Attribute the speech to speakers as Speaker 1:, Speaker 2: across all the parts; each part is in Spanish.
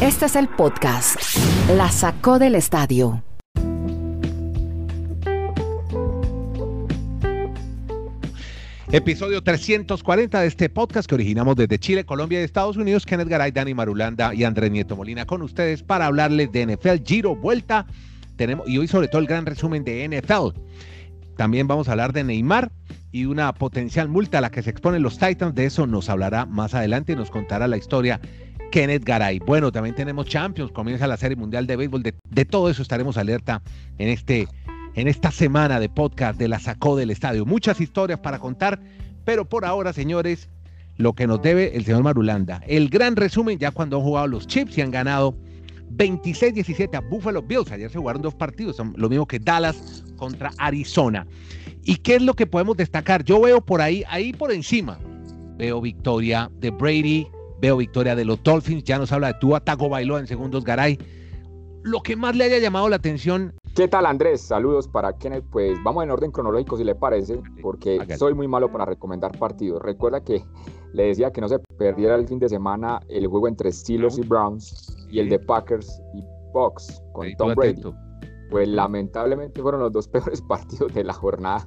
Speaker 1: Este es el podcast. La sacó del estadio.
Speaker 2: Episodio 340 de este podcast que originamos desde Chile, Colombia y Estados Unidos. Kenneth Garay, Dani Marulanda y Andrés Nieto Molina con ustedes para hablarles de NFL Giro Vuelta. Tenemos, y hoy sobre todo el gran resumen de NFL. También vamos a hablar de Neymar y una potencial multa a la que se exponen los Titans. De eso nos hablará más adelante y nos contará la historia Kenneth Garay. Bueno, también tenemos Champions, comienza la Serie Mundial de Béisbol. De, de todo eso estaremos alerta en este en esta semana de podcast de la Sacó del Estadio. Muchas historias para contar, pero por ahora, señores, lo que nos debe el señor Marulanda. El gran resumen ya cuando han jugado los Chips y han ganado 26-17 a Buffalo Bills. Ayer se jugaron dos partidos, lo mismo que Dallas contra Arizona. ¿Y qué es lo que podemos destacar? Yo veo por ahí, ahí por encima, veo victoria de Brady, veo victoria de los Dolphins, ya nos habla de Tua Tagovailoa en segundos Garay. Lo que más le haya llamado la atención
Speaker 3: ¿Qué tal Andrés? Saludos para Kenneth. Pues vamos en orden cronológico si le parece, porque soy muy malo para recomendar partidos. Recuerda que le decía que no se perdiera el fin de semana el juego entre Steelers y Browns y el de Packers y Bucks con Tom Brady. Pues lamentablemente fueron los dos peores partidos de la jornada,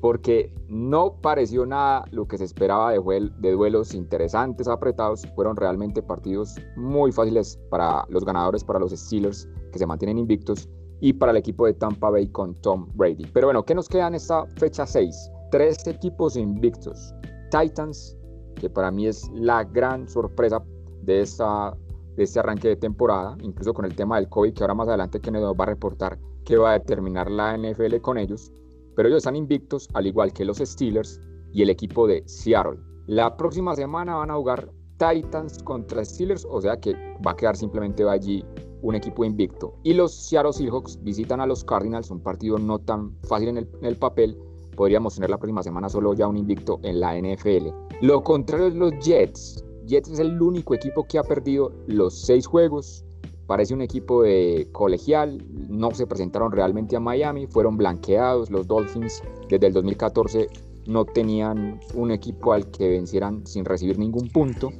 Speaker 3: porque no pareció nada lo que se esperaba de, de duelos interesantes, apretados. Fueron realmente partidos muy fáciles para los ganadores, para los Steelers, que se mantienen invictos y para el equipo de Tampa Bay con Tom Brady. Pero bueno, ¿qué nos queda en esta fecha 6? Tres equipos invictos. Titans, que para mí es la gran sorpresa de, esta, de este arranque de temporada, incluso con el tema del COVID, que ahora más adelante que nos va a reportar que va a determinar la NFL con ellos. Pero ellos están invictos, al igual que los Steelers y el equipo de Seattle. La próxima semana van a jugar Titans contra Steelers, o sea que va a quedar simplemente allí un equipo invicto. Y los Seattle Seahawks visitan a los Cardinals, un partido no tan fácil en el, papel. Podríamos tener la próxima semana solo ya un invicto en la NFL. Lo contrario es los Jets. Jets es el único equipo que ha perdido los seis juegos. Parece un equipo de colegial. No se presentaron realmente a Miami. Fueron blanqueados. Los Dolphins desde el 2014 no tenían un equipo al que vencieran sin recibir ningún punto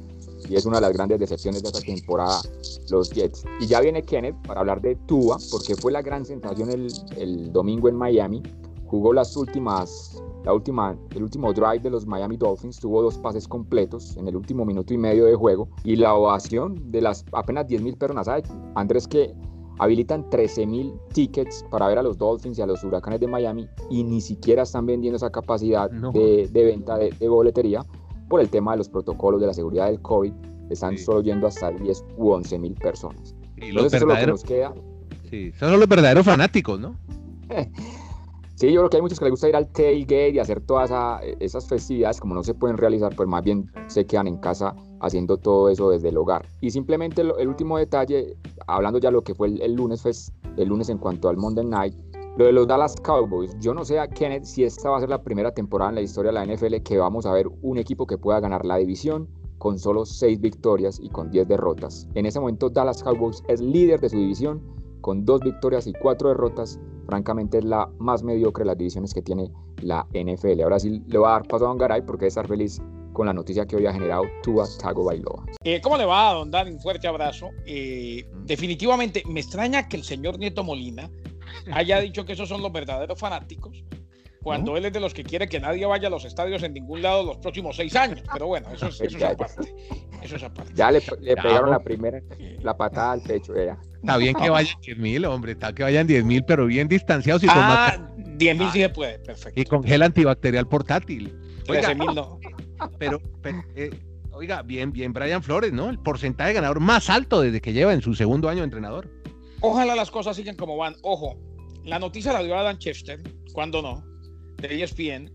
Speaker 3: y es una de las grandes decepciones de esta temporada, los Jets. Y ya viene Kenneth para hablar de Tua, porque fue la gran sensación el, el domingo en Miami. Jugó las últimas, la última, el último drive de los Miami Dolphins, tuvo dos pases completos en el último minuto y medio de juego. Y la ovación de las apenas 10.000 personas. Andrés, que habilitan 13.000 tickets para ver a los Dolphins y a los Huracanes de Miami y ni siquiera están vendiendo esa capacidad de, de, venta de, de, boletería por el tema de los protocolos de la seguridad del COVID, están solo yendo hasta 10 u 11 mil personas.
Speaker 2: Y los Entonces, eso es lo que nos queda. Sí, son los verdaderos fanáticos, ¿no?
Speaker 3: sí, yo creo que hay muchos que les gusta ir al tailgate y hacer todas esas festividades, como no se pueden realizar, pues más bien se quedan en casa haciendo todo eso desde el hogar. Y simplemente el, último detalle, hablando ya lo que fue el, lunes, pues, el lunes en cuanto al Monday Night, lo de los Dallas Cowboys, yo no sé a Kenneth si esta va a ser la primera temporada en la historia de la NFL que vamos a ver un equipo que pueda ganar la división con solo 6 victorias y con 10 derrotas. En ese momento Dallas Cowboys es líder de su división con 2 victorias y 4 derrotas. Francamente es la más mediocre de las divisiones que tiene la NFL. Ahora sí le voy a dar paso a Don Garay porque debe estar feliz con la noticia que hoy ha generado Tua Tagovailoa.
Speaker 4: Eh, ¿Cómo le va, don Dani? Un fuerte abrazo. Eh, definitivamente me extraña que el señor Nieto Molina haya dicho que esos son los verdaderos fanáticos, cuando él es de los que quiere que nadie vaya a los estadios en ningún lado los próximos seis años. Pero bueno, eso es, eso aparte. Eso es aparte.
Speaker 3: Ya le, pegaron la primera, la patada al pecho. Ya.
Speaker 2: Está bien que vayan 10 mil, hombre, está que vayan 10 mil, pero bien distanciados y
Speaker 4: con ah, 10 mil sí se puede, perfecto.
Speaker 2: Y con gel antibacterial portátil.
Speaker 4: Oiga, mil no.
Speaker 2: Pero, eh, oiga, bien, bien, Brian Flores, ¿no? El porcentaje de ganador más alto desde que lleva en su segundo año de entrenador.
Speaker 4: Ojalá las cosas sigan como van. Ojo, la noticia la dio Adam Chester, cuando no, de ESPN.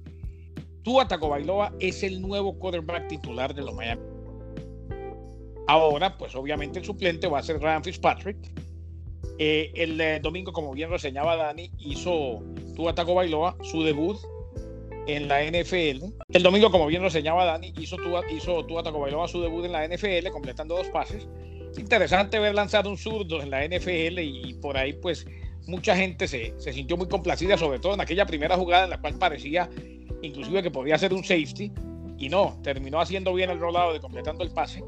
Speaker 4: Tua Tagovailoa es el nuevo quarterback titular de los Miami. Ahora, pues obviamente el suplente va a ser Ryan Fitzpatrick. Eh, el eh, domingo, como bien reseñaba Dani, hizo Tua Tagovailoa su debut en la NFL. El domingo, como bien reseñaba Dani, hizo Tua, hizo Tua Tagovailoa su debut en la NFL, completando dos pases. Es interesante ver lanzar un zurdo en la NFL y por ahí, pues, mucha gente se, se, sintió muy complacida, sobre todo en aquella primera jugada en la cual parecía inclusive que podía ser un safety y no, terminó haciendo bien el rolado de completando el pase.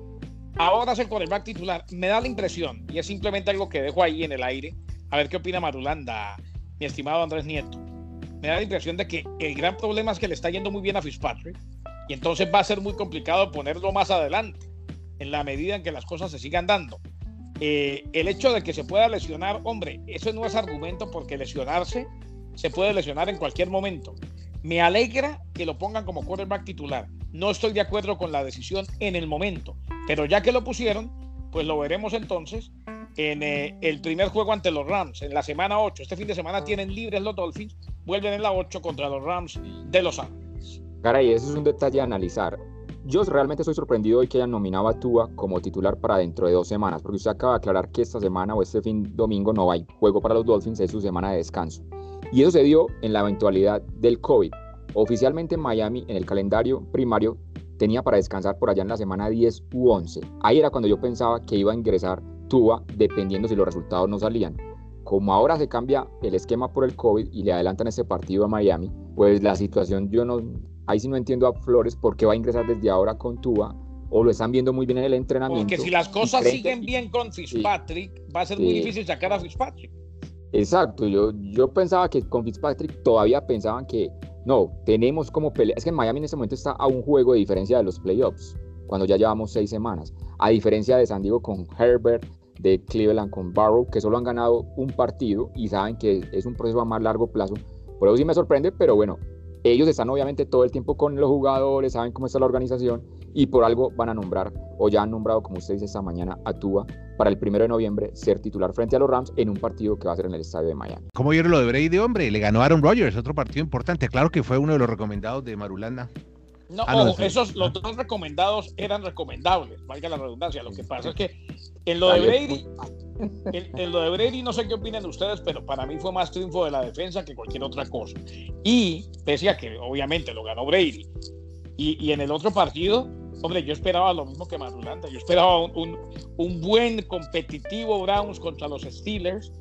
Speaker 4: ahora es el quarterback titular. Me da la impresión, y es simplemente algo que dejo ahí en el aire, a ver qué opina Marulanda, mi estimado Andrés Nieto. Me da la impresión de que el gran problema es que le está yendo muy bien a Fitzpatrick y entonces va a ser muy complicado ponerlo más adelante en la medida en que las cosas se sigan dando. Eh, el hecho de que se pueda lesionar, hombre, eso no es argumento porque lesionarse se puede lesionar en cualquier momento. Me alegra que lo pongan como quarterback titular. No estoy de acuerdo con la decisión en el momento, pero ya que lo pusieron, pues lo veremos entonces en eh, el primer juego ante los Rams, en la semana 8. Este fin de semana tienen libres los Dolphins, vuelven en la 8 contra los Rams de Los Ángeles.
Speaker 3: Caray, ese es un detalle a analizar. Yo realmente estoy sorprendido hoy que hayan nominado a Tua como titular para dentro de dos semanas, porque usted acaba de aclarar que esta semana o este fin domingo no hay juego para los Dolphins, es su semana de descanso. Y eso se dio en la eventualidad del COVID. Oficialmente Miami en el calendario primario tenía para descansar por allá en la semana 10 u 11. Ahí era cuando yo pensaba que iba a ingresar Tua dependiendo si los resultados no salían. Como ahora se cambia el esquema por el COVID y le adelantan ese partido a Miami, pues la situación yo no, ahí sí no entiendo a Flores por qué va a ingresar desde ahora con Tua o lo están viendo muy bien en el entrenamiento.
Speaker 4: Porque si las cosas siguen bien con Fitzpatrick, va a ser muy difícil sacar a Fitzpatrick.
Speaker 3: Exacto, yo, yo pensaba que con Fitzpatrick todavía pensaban que no, tenemos como pelea. Es que Miami en este momento está a un juego de diferencia de los playoffs, cuando ya llevamos seis semanas. A diferencia de San Diego con Herbert, de Cleveland con Barrow, que solo han ganado un partido y saben que es un proceso a más largo plazo. Por eso sí me sorprende, pero bueno, ellos están obviamente todo el tiempo con los jugadores, saben cómo está la organización y por algo van a nombrar, o ya han nombrado, como usted dice esta mañana, a Tua para el primero de noviembre ser titular frente a los Rams en un partido que va a ser en el estadio de Miami.
Speaker 2: ¿Cómo vieron lo de Brady, hombre? Le ganó Aaron Rodgers, otro partido importante. Claro que fue uno de los recomendados de Marulanda.
Speaker 4: No, ah, esos, los dos recomendados eran recomendables, valga la redundancia. Lo que pasa es que en lo de Brady, en, lo de Brady no sé qué opinan ustedes, pero para mí fue más triunfo de la defensa que cualquier otra cosa. Y pese a que obviamente lo ganó Brady, y, en el otro partido, hombre, yo esperaba lo mismo que Marulanda. Yo esperaba un, buen competitivo Browns contra los Steelers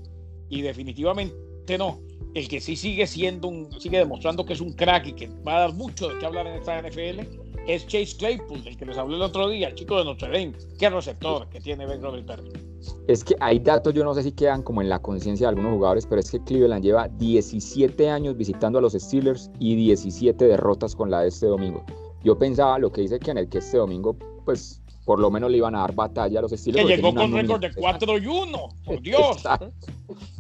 Speaker 4: y definitivamente no el que sí sigue siendo un, sigue demostrando que es un crack y que va a dar mucho de qué hablar en esta NFL es Chase Claypool, del que les hablé el otro día, chico de Notre Dame. Qué receptor que tiene Ben Roethlisberger.
Speaker 3: Es que hay datos, yo no sé si quedan como en la conciencia de algunos jugadores, pero es que Cleveland lleva 17 años visitando a los Steelers y 17 derrotas con la de este domingo. Yo pensaba lo que dice Kenneth, que este domingo, pues por lo menos le iban a dar batalla a los Steelers.
Speaker 4: Que llegó con récord de 4 y 1, por Dios.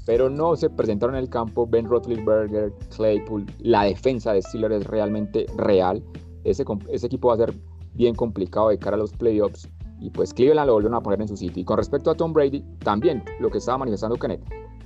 Speaker 3: Pero no se presentaron en el campo Ben Roethlisberger, Claypool. La defensa de Steelers es realmente real. Ese, ese equipo va a ser bien complicado de cara a los playoffs. Y pues Cleveland lo volvieron a poner en su sitio. Y con respecto a Tom Brady, también lo que estaba manifestando Kenneth,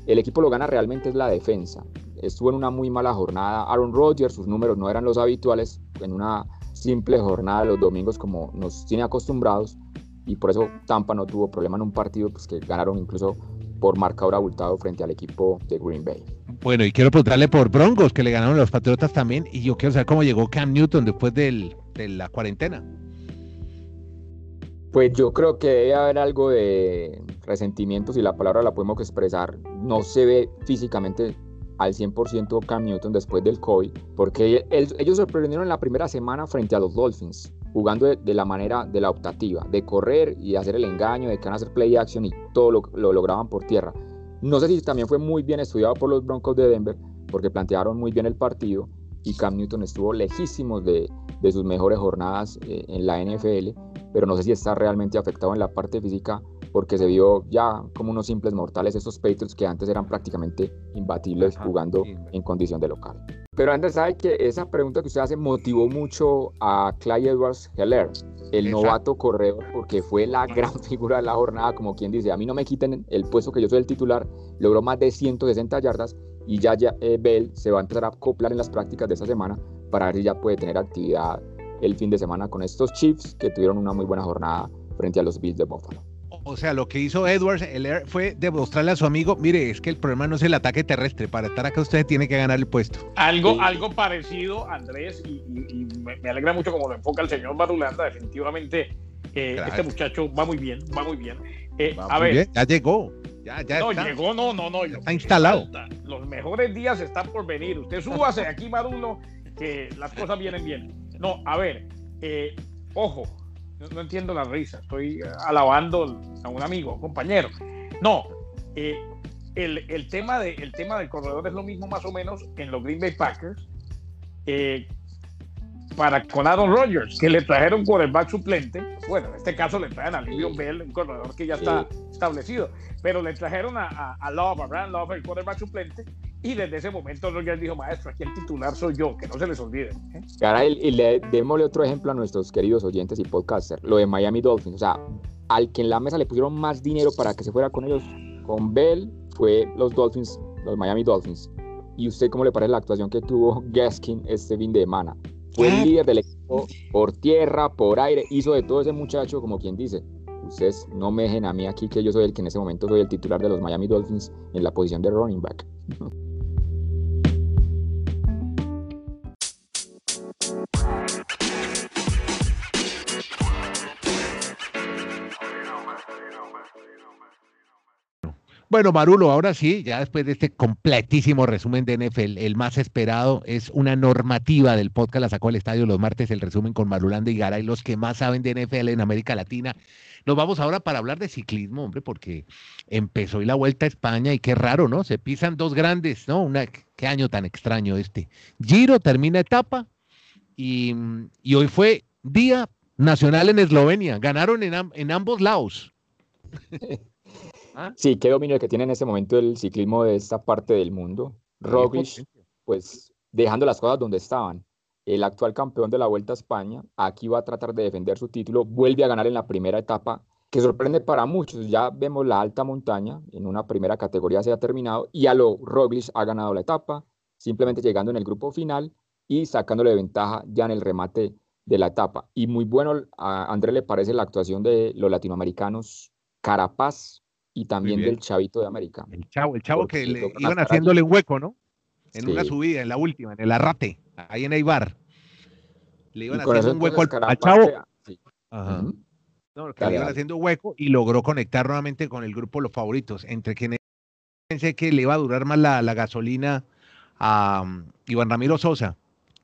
Speaker 3: el equipo lo gana realmente es la defensa. Estuvo en una muy mala jornada. Aaron Rodgers, sus números no eran los habituales en una simple jornada los domingos como nos tiene acostumbrados y por eso Tampa no tuvo problema en un partido pues que ganaron incluso por marcador abultado frente al equipo de Green Bay.
Speaker 2: Bueno, y quiero preguntarle por Broncos, que le ganaron los Patriotas también, y yo quiero saber cómo llegó Cam Newton después de la cuarentena.
Speaker 3: Pues yo creo que debe haber algo de resentimiento, si la palabra la podemos expresar. No se ve físicamente al 100% Cam Newton después del COVID, porque ellos sorprendieron en la primera semana frente a los Dolphins, jugando de, la manera de la optativa, de correr y hacer el engaño, de que van a hacer play action y todo lo, lo lograban por tierra. No sé si también fue muy bien estudiado por los Broncos de Denver, porque plantearon muy bien el partido y Cam Newton estuvo lejísimos de, de sus mejores jornadas eh, en la NFL, pero no sé si está realmente afectado en la parte física porque se vio ya como unos simples mortales esos Patriots que antes eran prácticamente imbatibles jugando en condición de local. Pero Andrés sabe que esa pregunta que usted hace motivó mucho a Clyde Edwards Heller, el novato corredor, porque fue la gran figura de la jornada, como quien dice, a mí no me quiten el puesto que yo soy el titular, logró más de 160 yardas y ya, ya eh, Bell se va a empezar a acoplar en las prácticas de esta semana para ver si ya puede tener actividad el fin de semana con estos Chiefs que tuvieron una muy buena jornada frente a los Bills de Buffalo.
Speaker 2: O sea, lo que hizo Edwards fue demostrarle a su amigo, mire, es que el problema no es el ataque terrestre, para estar acá usted tiene que ganar el puesto.
Speaker 4: Algo, algo parecido, Andrés, y, me, alegra mucho como lo enfoca el señor Marulanda, definitivamente eh, este muchacho va muy bien, va muy bien.
Speaker 2: Eh, a ver, ya llegó. Ya, ya
Speaker 4: no, llegó, no, no, no.
Speaker 2: está instalado.
Speaker 4: Los mejores días están por venir. Usted súbase aquí, Marulo, que las cosas vienen bien. No, a ver, eh, ojo, No, entiendo la risa. Estoy alabando a un amigo, compañero. No, eh, el, el, tema de, el tema del corredor es lo mismo más o menos en los Green Bay Packers eh, para con Aaron Rodgers, que le trajeron quarterback suplente. Bueno, en este caso le traen a Livion Bell, un corredor que ya está establecido, pero le trajeron a, a, Love, a Brand Love, el quarterback suplente, y desde ese momento Rodgers dijo, maestro, aquí el titular soy yo, que no se les olvide. ¿eh?
Speaker 3: Ahora, y le démosle otro ejemplo a nuestros queridos oyentes y podcasters, lo de Miami Dolphins. O sea, al que en la mesa le pusieron más dinero para que se fuera con ellos, con Bell, fue los Dolphins, los Miami Dolphins. ¿Y usted cómo le parece la actuación que tuvo Gaskin este fin de semana? Fue el líder del equipo por tierra, por aire, hizo de todo ese muchacho, como quien dice. Ustedes no me dejen a mí aquí que yo soy el que en ese momento soy el titular de los Miami Dolphins en la posición de running back.
Speaker 2: Bueno, Marulo, ahora sí, ya después de este completísimo resumen de NFL, el más esperado es una normativa del podcast, la sacó el estadio los martes, el resumen con Marulanda y Garay, los que más saben de NFL en América Latina. Nos vamos ahora para hablar de ciclismo, hombre, porque empezó y la vuelta a España y qué raro, ¿no? Se pisan dos grandes, ¿no? Una, qué año tan extraño este. Giro termina etapa y, hoy fue Día Nacional en Eslovenia. Ganaron en, en ambos lados.
Speaker 3: ¿Ah? Sí, qué dominio que tiene en este momento el ciclismo de esta parte del mundo. Roglic, pues dejando las cosas donde estaban. El actual campeón de la Vuelta a España, aquí va a tratar de defender su título, vuelve a ganar en la primera etapa, que sorprende para muchos. Ya vemos la alta montaña, en una primera categoría se ha terminado, y a lo Roglic ha ganado la etapa, simplemente llegando en el grupo final y sacándole ventaja ya en el remate de la etapa. Y muy bueno, a André le parece la actuación de los latinoamericanos Carapaz, y también del chavito de América.
Speaker 2: El chavo, el chavo que le iban haciéndole un hueco, ¿no? En una subida, en la última, en el arrate, ahí en Eibar. Le iban haciendo un hueco al, chavo. Ajá. No, que le iban haciendo hueco y logró conectar nuevamente con el grupo Los Favoritos, entre quienes pensé que le iba a durar más la, la gasolina a um, Iván Ramiro Sosa,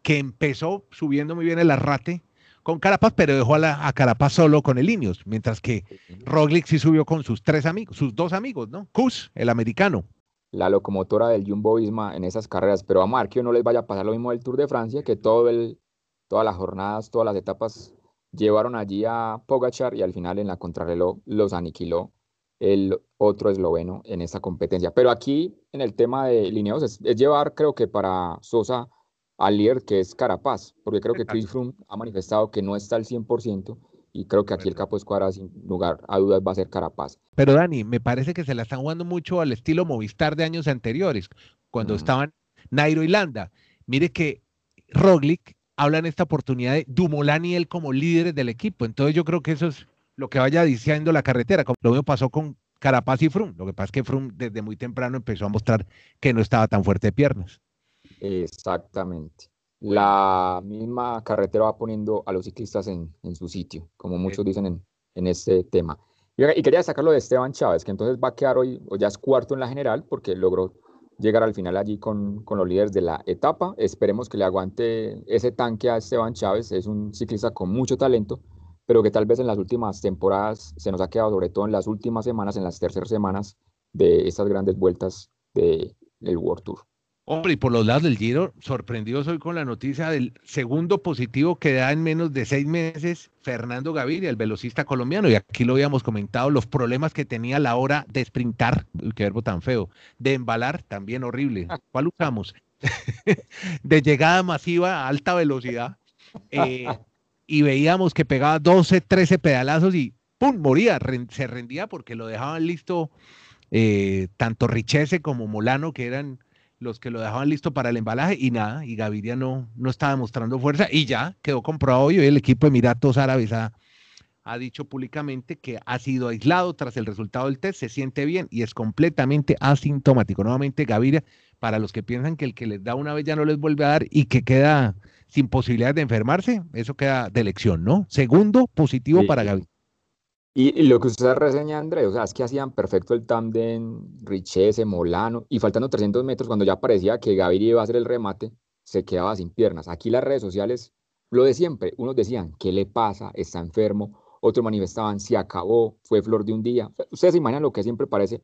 Speaker 2: que empezó subiendo muy bien el arrate con Carapaz, pero dejó a, Carapaz solo con el Ineos, mientras que Roglic sí subió con sus tres amigos, sus dos amigos, ¿no? Kus, el americano.
Speaker 3: La locomotora del Jumbo Visma en esas carreras, pero a Marquio no les vaya a pasar lo mismo del Tour de Francia, que todo el, todas las jornadas, todas las etapas llevaron allí a Pogachar y al final en la contrarreloj los aniquiló el otro esloveno en esta competencia. Pero aquí en el tema de lineos es llevar, creo que para Sosa al líder que es Carapaz, porque creo que Chris Froome ha manifestado que no está al 100% y creo que aquí el capo escuadra sin lugar a dudas va a ser Carapaz.
Speaker 2: Pero Dani, me parece que se la están jugando mucho al estilo Movistar de años anteriores, cuando estaban Nairo y Landa. Mire que Roglic habla en esta oportunidad de Dumoulin y él como líderes del equipo, entonces yo creo que eso es lo que vaya diciendo la carretera, como lo mismo pasó con Carapaz y Froome. Lo que pasa es que Froome desde muy temprano empezó a mostrar que no estaba tan fuerte de piernas.
Speaker 3: Exactamente. La misma carretera va poniendo a los ciclistas en, su sitio, como muchos dicen en, en este tema. Y, quería sacarlo de Esteban Chávez, que entonces va a quedar hoy, o ya es cuarto en la general, porque logró llegar al final allí con, con, los líderes de la etapa. Esperemos que le aguante ese tanque a Esteban Chávez. Es un ciclista con mucho talento, pero que tal vez en las últimas temporadas se nos ha quedado, sobre todo en las últimas semanas, en las terceras semanas de estas grandes vueltas del World Tour.
Speaker 2: Hombre, y por los lados del Giro, sorprendido soy con la noticia del segundo positivo que da en menos de seis meses Fernando Gaviria, el velocista colombiano. Y aquí lo habíamos comentado, los problemas que tenía a la hora de sprintar, qué verbo tan feo, de embalar, también horrible. Ah. ¿Cuál usamos? de llegada masiva a alta velocidad. Eh, y veíamos que pegaba 12, 13 pedalazos y ¡pum! moría, se rendía porque lo dejaban listo eh, tanto Richese como Molano, que eran los que lo dejaban listo para el embalaje y nada, y Gaviria no, no estaba mostrando fuerza y ya quedó comprobado y hoy el equipo de Emiratos Árabes ha, ha dicho públicamente que ha sido aislado tras el resultado del test, se siente bien y es completamente asintomático. Nuevamente Gaviria, para los que piensan que el que les da una vez ya no les vuelve a dar y que queda sin posibilidad de enfermarse, eso queda de elección, ¿no? Segundo positivo para Gaviria.
Speaker 3: Y, lo que usted reseña, Andrés, o sea, es que hacían perfecto el tándem Richese, Molano, y faltando 300 metros, cuando ya parecía que Gaviria iba a hacer el remate, se quedaba sin piernas. Aquí las redes sociales, lo de siempre, unos decían, ¿qué le pasa? ¿Está enfermo? otros manifestaban, se acabó, fue flor de un día. Ustedes se imaginan lo que siempre parece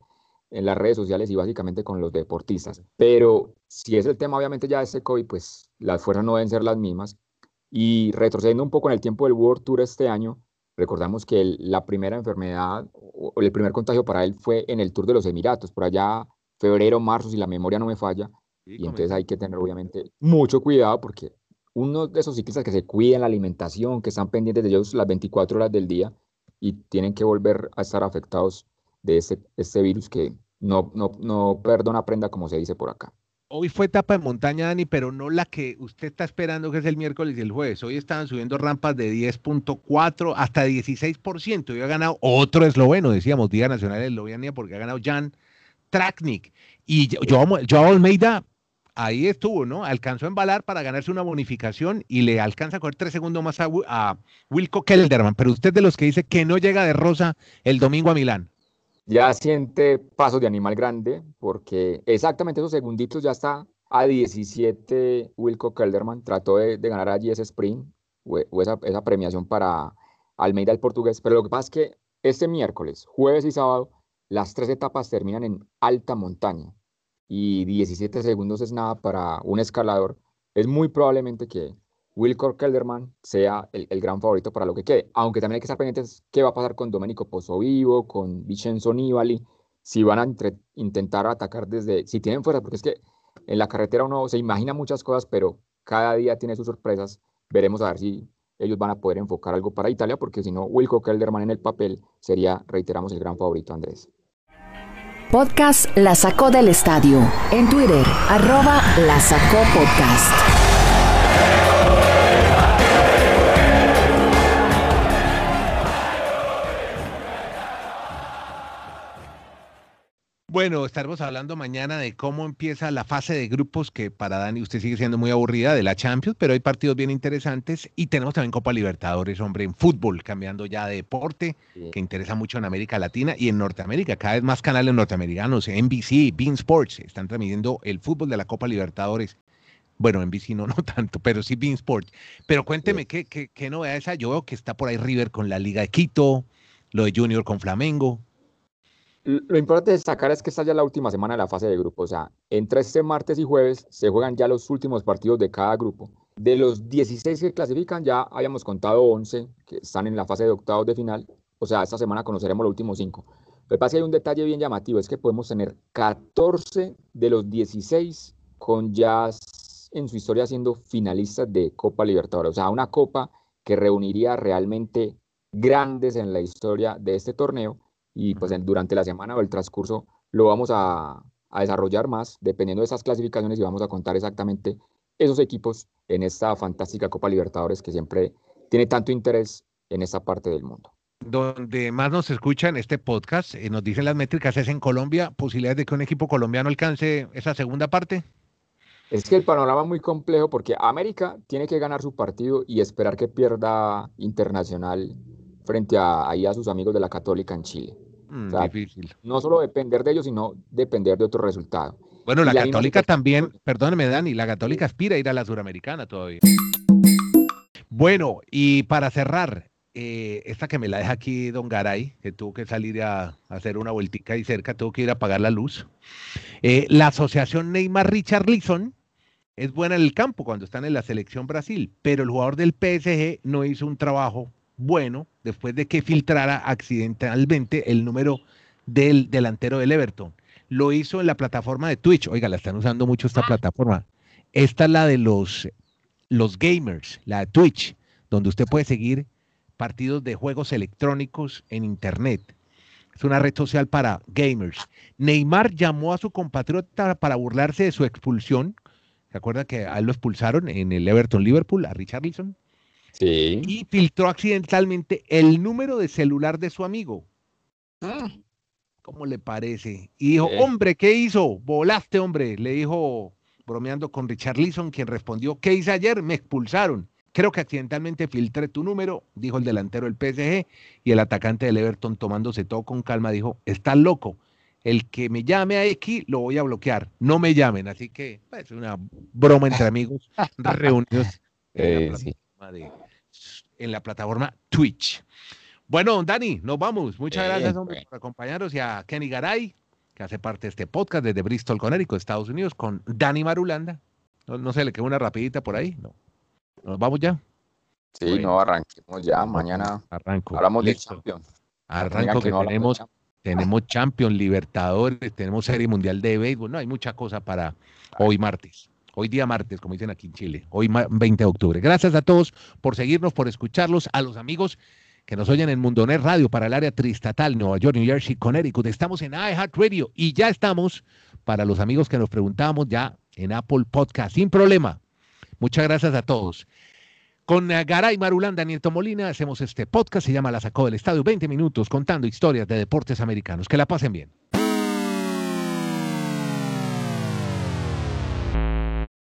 Speaker 3: en las redes sociales y básicamente con los deportistas. Pero si es el tema obviamente ya de este COVID, pues las fuerzas no deben ser las mismas. Y retrocediendo un poco en el tiempo del World Tour este año, recordamos que la primera enfermedad o el primer contagio para él fue en el Tour de los Emiratos, por allá febrero, marzo, si la memoria no me falla. y entonces hay que tener obviamente mucho cuidado porque uno de esos ciclistas que se cuidan la alimentación, que están pendientes de ellos las 24 horas del día y tienen que volver a estar afectados de este, este virus que no, no, no perdona prenda, como se dice por acá.
Speaker 2: Hoy fue etapa de montaña, Dani, pero no la que usted está esperando, que es el miércoles y el jueves. Hoy estaban subiendo rampas de 10.4 hasta 16%. Y ha ganado otro esloveno, decíamos, Día Nacional de Eslovenia, porque ha ganado Jan Traknik. Y yo, yo Almeida, ahí estuvo, ¿no? Alcanzó a embalar para ganarse una bonificación y le alcanza a correr tres segundos más a, a Wilco Kelderman. Pero usted de los que dice que no llega de rosa el domingo a Milán
Speaker 3: ya siente pasos de animal grande, porque exactamente esos segunditos ya está a 17 Wilco Kelderman, trató de, ganar allí ese sprint o, esa, premiación para Almeida el portugués, pero lo que pasa es que este miércoles, jueves y sábado, las tres etapas terminan en alta montaña y 17 segundos es nada para un escalador. Es muy probablemente que Wilcor Kelderman sea el, gran favorito para lo que quede. Aunque también hay que estar pendientes qué va a pasar con Domenico Pozzovivo, con Vincenzo Nibali, si van a intentar atacar desde, si tienen fuerza, porque es que en la carretera uno se imagina muchas cosas, pero cada día tiene sus sorpresas. Veremos a ver si ellos van a poder enfocar algo para Italia, porque si no, Wilco Kelderman en el papel sería, reiteramos, el gran favorito, Andrés.
Speaker 1: Podcast La Sacó del Estadio. En Twitter, arroba La Sacó Podcast.
Speaker 2: Bueno, estaremos hablando mañana de cómo empieza la fase de grupos que para Dani usted sigue siendo muy aburrida de la Champions, pero hay partidos bien interesantes y tenemos también Copa Libertadores, hombre, en fútbol, cambiando ya de deporte, que interesa mucho en América Latina y en Norteamérica. Cada vez más canales norteamericanos, NBC, Bean Sports, están transmitiendo el fútbol de la Copa Libertadores. Bueno, NBC no, no tanto, pero sí Bean Sports. Pero cuénteme, ¿qué, qué, qué novedades hay? Yo veo que está por ahí River con la Liga de Quito, lo de Junior con Flamengo.
Speaker 3: Lo importante destacar es que está ya la última semana de la fase de grupo. O sea, entre este martes y jueves se juegan ya los últimos partidos de cada grupo. De los 16 que clasifican, ya habíamos contado 11 que están en la fase de octavos de final. O sea, esta semana conoceremos los últimos 5. Lo que pasa es que hay un detalle bien llamativo, es que podemos tener 14 de los 16 con ya en su historia siendo finalistas de Copa Libertadores. O sea, una copa que reuniría realmente grandes en la historia de este torneo y pues durante la semana o el transcurso lo vamos a, a desarrollar más dependiendo de esas clasificaciones y vamos a contar exactamente esos equipos en esta fantástica Copa Libertadores que siempre tiene tanto interés en esta parte del mundo.
Speaker 2: Donde más nos escuchan este podcast, eh, nos dicen las métricas, es en Colombia, posibilidades de que un equipo colombiano alcance esa segunda parte.
Speaker 3: Es que el panorama es muy complejo porque América tiene que ganar su partido y esperar que pierda Internacional frente a, ahí a sus amigos de la Católica en Chile.
Speaker 2: Mm, difícil.
Speaker 3: No solo depender de ellos, sino depender de otro resultado.
Speaker 2: Bueno, la, Católica también, perdóneme Dani, la Católica aspira a ir a la Suramericana todavía. Bueno, y para cerrar, eh, esta que me la deja aquí Don Garay, que tuvo que salir a, hacer una vueltica ahí cerca, tuvo que ir a apagar la luz. Eh, la asociación Neymar Richarlison es buena en el campo cuando están en la selección Brasil, pero el jugador del PSG no hizo un trabajo bueno después de que filtrara accidentalmente el número del delantero del Everton. Lo hizo en la plataforma de Twitch. Oiga, la están usando mucho esta ah. plataforma. Esta es la de los, los gamers, la de Twitch, donde usted puede seguir partidos de juegos electrónicos en Internet. Es una red social para gamers. Neymar llamó a su compatriota para burlarse de su expulsión. ¿Se acuerda que a él lo expulsaron en el Everton Liverpool, a Richarlison? Y filtró accidentalmente el número de celular de su amigo. Ah. ¿Cómo le parece? Y dijo, hombre, ¿qué hizo? Volaste, hombre. Le dijo, bromeando con Richard Leeson, quien respondió, ¿qué hice ayer? Me expulsaron. Creo que accidentalmente filtré tu número, dijo el delantero del PSG, y el atacante del Everton, tomándose todo con calma, dijo, estás loco. El que me llame a X lo voy a bloquear. No me llamen. Así que es pues, una broma entre amigos reunidos.
Speaker 3: Eh,
Speaker 2: en la plataforma Twitch. Bueno, Dani, nos vamos. Muchas gracias por acompañarnos y a Kenny Garay, que hace parte de este podcast desde Bristol, Connecticut, Estados Unidos, con Dani Marulanda. No, sé, le queda una rapidita por ahí. No. ¿Nos vamos ya?
Speaker 3: Sí, no, arranquemos ya. Mañana
Speaker 2: Arranco.
Speaker 3: hablamos de Champions.
Speaker 2: Arranco que, tenemos, tenemos Champions, Libertadores, tenemos Serie Mundial de Béisbol. No, hay mucha cosa para hoy martes. Hoy día martes, como dicen aquí en Chile. Hoy 20 de octubre. Gracias a todos por seguirnos, por escucharlos. A los amigos que nos oyen en Mundonet Radio para el área tristatal, Nueva York, New Jersey, Connecticut. Estamos en iHeartRadio y ya estamos para los amigos que nos preguntábamos ya en Apple Podcast, sin problema. Muchas gracias a todos. Con Garay Marulanda, Nieto Molina, hacemos este podcast, se llama La Sacó del Estadio, 20 minutos contando historias de deportes americanos. Que la pasen bien.